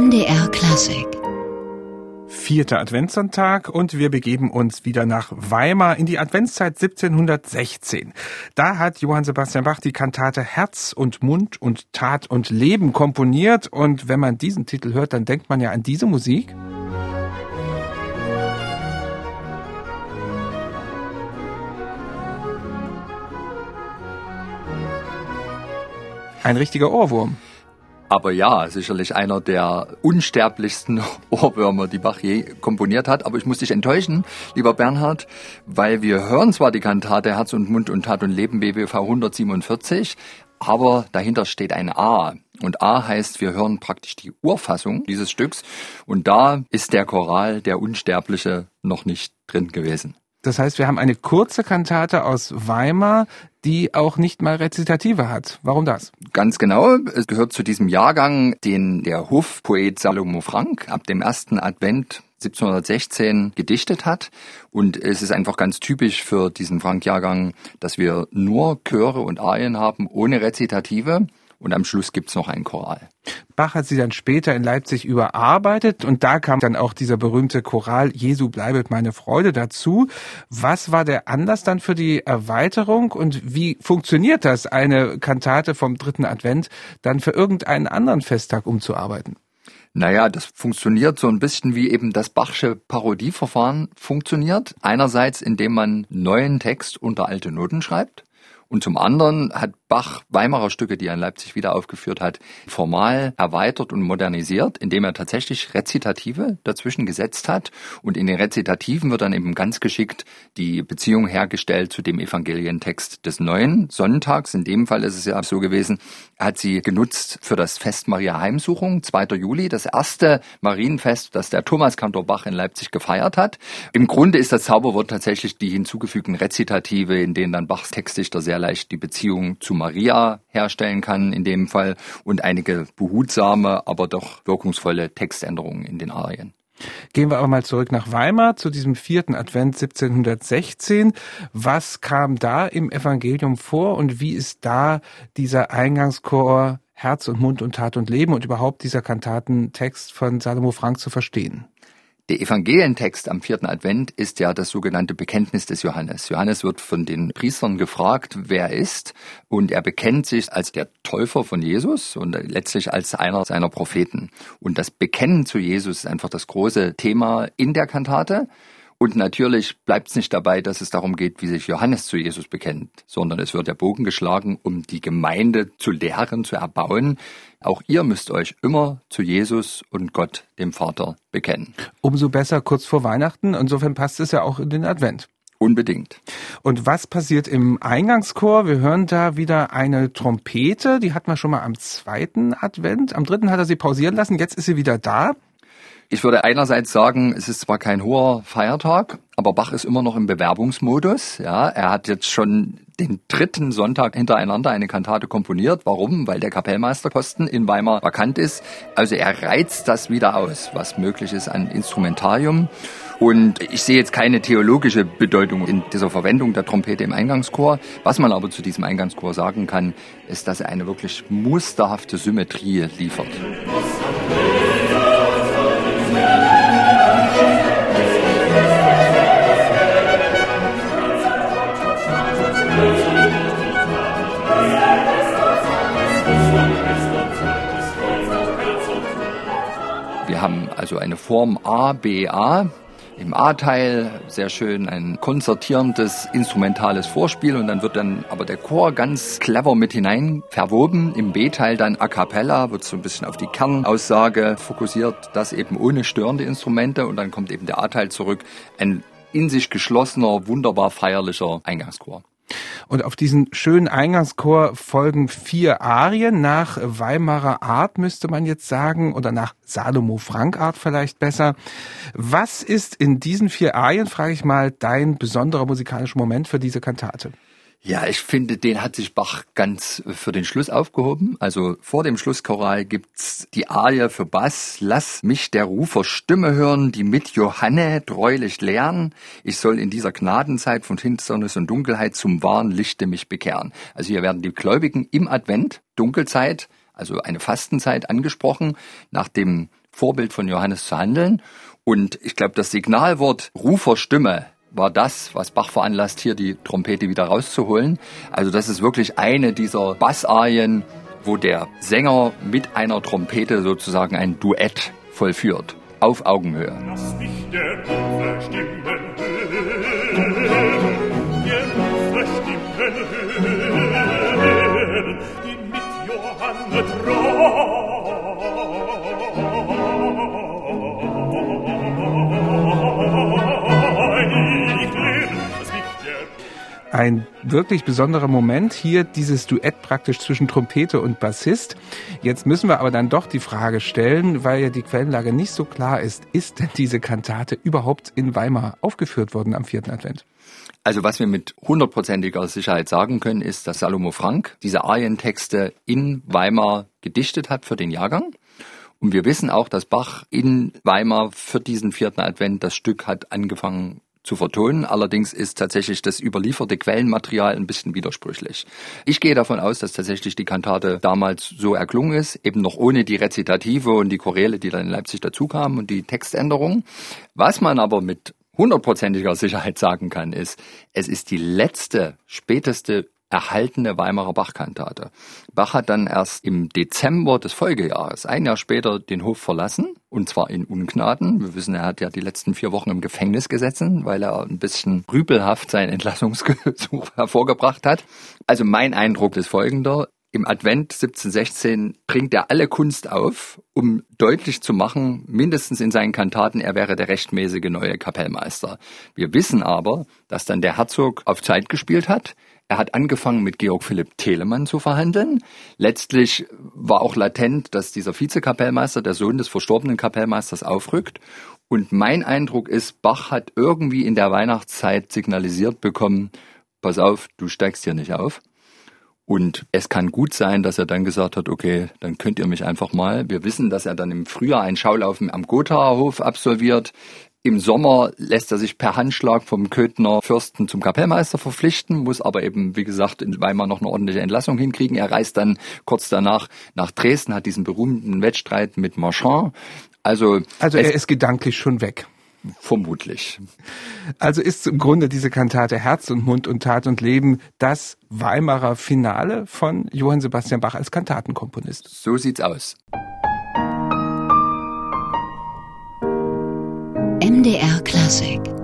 NDR Klassik. Vierter Adventssonntag und wir begeben uns wieder nach Weimar in die Adventszeit 1716. Da hat Johann Sebastian Bach die Kantate Herz und Mund und Tat und Leben komponiert und wenn man diesen Titel hört, dann denkt man ja an diese Musik. Ein richtiger Ohrwurm. Aber ja, sicherlich einer der unsterblichsten Ohrwürmer, die Bach je komponiert hat. Aber ich muss dich enttäuschen, lieber Bernhard, weil wir hören zwar die Kantate Herz und Mund und Tat und Leben BWV 147, aber dahinter steht ein A. Und A heißt, wir hören praktisch die Urfassung dieses Stücks. Und da ist der Choral, der Unsterbliche, noch nicht drin gewesen. Das heißt, wir haben eine kurze Kantate aus Weimar, die auch nicht mal Rezitative hat. Warum das? Ganz genau. Es gehört zu diesem Jahrgang, den der Hofpoet Salomo Frank ab dem ersten Advent 1716 gedichtet hat. Und es ist einfach ganz typisch für diesen Frank-Jahrgang, dass wir nur Chöre und Arien haben ohne Rezitative und am Schluss gibt's noch einen Choral. Bach hat sie dann später in Leipzig überarbeitet und da kam dann auch dieser berühmte Choral Jesu bleibet meine Freude dazu. Was war der Anlass dann für die Erweiterung und wie funktioniert das, eine Kantate vom dritten Advent dann für irgendeinen anderen Festtag umzuarbeiten? Naja, das funktioniert so ein bisschen wie eben das Bachsche Parodieverfahren funktioniert. Einerseits, indem man neuen Text unter alte Noten schreibt. Und zum anderen hat Bach Weimarer Stücke, die er in Leipzig wieder aufgeführt hat, formal erweitert und modernisiert, indem er tatsächlich Rezitative dazwischen gesetzt hat. Und in den Rezitativen wird dann eben ganz geschickt die Beziehung hergestellt zu dem Evangelientext des neuen Sonntags. In dem Fall ist es ja so gewesen, er hat sie genutzt für das Fest Maria Heimsuchung, 2. Juli, das erste Marienfest, das der Thomas Kantor Bach in Leipzig gefeiert hat. Im Grunde ist das Zauberwort tatsächlich die hinzugefügten Rezitative, in denen dann Bachs Textdichter sehr leicht die Beziehung zu Maria herstellen kann in dem Fall und einige behutsame, aber doch wirkungsvolle Textänderungen in den Arien. Gehen wir aber mal zurück nach Weimar zu diesem vierten Advent 1716. Was kam da im Evangelium vor und wie ist da dieser Eingangschor Herz und Mund und Tat und Leben und überhaupt dieser Kantatentext von Salomo Frank zu verstehen? Der Evangelientext am vierten Advent ist ja das sogenannte Bekenntnis des Johannes. Johannes wird von den Priestern gefragt, wer er ist, und er bekennt sich als der Täufer von Jesus und letztlich als einer seiner Propheten. Und das Bekennen zu Jesus ist einfach das große Thema in der Kantate. Und natürlich bleibt es nicht dabei, dass es darum geht, wie sich Johannes zu Jesus bekennt, sondern es wird der Bogen geschlagen, um die Gemeinde zu lehren, zu erbauen. Auch ihr müsst euch immer zu Jesus und Gott, dem Vater, bekennen. Umso besser kurz vor Weihnachten. Insofern passt es ja auch in den Advent. Unbedingt. Und was passiert im Eingangschor? Wir hören da wieder eine Trompete, die hatten wir schon mal am zweiten Advent. Am dritten hat er sie pausieren lassen, jetzt ist sie wieder da. Ich würde einerseits sagen, es ist zwar kein hoher Feiertag, aber Bach ist immer noch im Bewerbungsmodus. Ja, er hat jetzt schon den dritten Sonntag hintereinander eine Kantate komponiert. Warum? Weil der Kapellmeisterkosten in Weimar vakant ist. Also er reizt das wieder aus, was möglich ist an Instrumentarium. Und ich sehe jetzt keine theologische Bedeutung in dieser Verwendung der Trompete im Eingangschor. Was man aber zu diesem Eingangschor sagen kann, ist, dass er eine wirklich musterhafte Symmetrie liefert. Wir haben also eine Form A, B, A. Im A-Teil sehr schön ein konzertierendes instrumentales Vorspiel und dann wird dann aber der Chor ganz clever mit hinein verwoben. Im B-Teil dann a cappella wird so ein bisschen auf die Kernaussage fokussiert, das eben ohne störende Instrumente und dann kommt eben der A-Teil zurück. Ein in sich geschlossener, wunderbar feierlicher Eingangschor. Und auf diesen schönen Eingangschor folgen vier Arien nach Weimarer Art, müsste man jetzt sagen, oder nach Salomo Frank Art vielleicht besser. Was ist in diesen vier Arien, frage ich mal, dein besonderer musikalischer Moment für diese Kantate? Ja, ich finde, den hat sich Bach ganz für den Schluss aufgehoben. Also vor dem Schlusschoral gibt's die Arie für Bass. Lass mich der Rufer Stimme hören, die mit Johanne treulich lernen. Ich soll in dieser Gnadenzeit von Finsternis und Dunkelheit zum wahren Lichte mich bekehren. Also hier werden die Gläubigen im Advent, Dunkelzeit, also eine Fastenzeit angesprochen, nach dem Vorbild von Johannes zu handeln. Und ich glaube, das Signalwort Ruferstimme war das, was Bach veranlasst, hier die Trompete wieder rauszuholen. Also das ist wirklich eine dieser Bassarien, wo der Sänger mit einer Trompete sozusagen ein Duett vollführt. Auf Augenhöhe. Lass mich der Rufe Stimmen der Rufe Stimmen die mit Johanne ein wirklich besonderer Moment. Hier dieses Duett praktisch zwischen Trompete und Bassist. Jetzt müssen wir aber dann doch die Frage stellen, weil ja die Quellenlage nicht so klar ist, ist denn diese Kantate überhaupt in Weimar aufgeführt worden am vierten Advent? Also was wir mit hundertprozentiger Sicherheit sagen können, ist, dass Salomo Frank diese Arientexte in Weimar gedichtet hat für den Jahrgang. Und wir wissen auch, dass Bach in Weimar für diesen vierten Advent das Stück hat angefangen zu vertonen. Allerdings ist tatsächlich das überlieferte Quellenmaterial ein bisschen widersprüchlich. Ich gehe davon aus, dass tatsächlich die Kantate damals so erklungen ist, eben noch ohne die Rezitative und die Choräle, die dann in Leipzig dazukamen und die Textänderung. Was man aber mit hundertprozentiger Sicherheit sagen kann, ist, es ist die letzte, späteste erhaltene Weimarer Bachkantate. Bach hat dann erst im Dezember des Folgejahres, ein Jahr später, den Hof verlassen, und zwar in Ungnaden. Wir wissen, er hat ja die letzten vier Wochen im Gefängnis gesessen, weil er ein bisschen rüpelhaft sein Entlassungsgesuch hervorgebracht hat. Also mein Eindruck ist folgender. Im Advent 1716 bringt er alle Kunst auf, um deutlich zu machen, mindestens in seinen Kantaten, er wäre der rechtmäßige neue Kapellmeister. Wir wissen aber, dass dann der Herzog auf Zeit gespielt hat. Er hat angefangen mit Georg Philipp Telemann zu verhandeln. Letztlich war auch latent, dass dieser Vizekapellmeister, der Sohn des verstorbenen Kapellmeisters, aufrückt. Und mein Eindruck ist, Bach hat irgendwie in der Weihnachtszeit signalisiert bekommen, pass auf, du steigst hier nicht auf. Und es kann gut sein, dass er dann gesagt hat, okay, dann könnt ihr mich einfach mal. Wir wissen, dass er dann im Frühjahr ein Schaulaufen am Gothaer Hof absolviert. Im Sommer lässt er sich per Handschlag vom Köthner Fürsten zum Kapellmeister verpflichten, muss aber eben, wie gesagt, in Weimar noch eine ordentliche Entlassung hinkriegen. Er reist dann kurz danach nach Dresden, hat diesen berühmten Wettstreit mit Marchand. Also, also er ist gedanklich schon weg. Vermutlich. Also ist im Grunde diese Kantate Herz und Mund und Tat und Leben das Weimarer Finale von Johann Sebastian Bach als Kantatenkomponist. So sieht's aus. MDR Klassik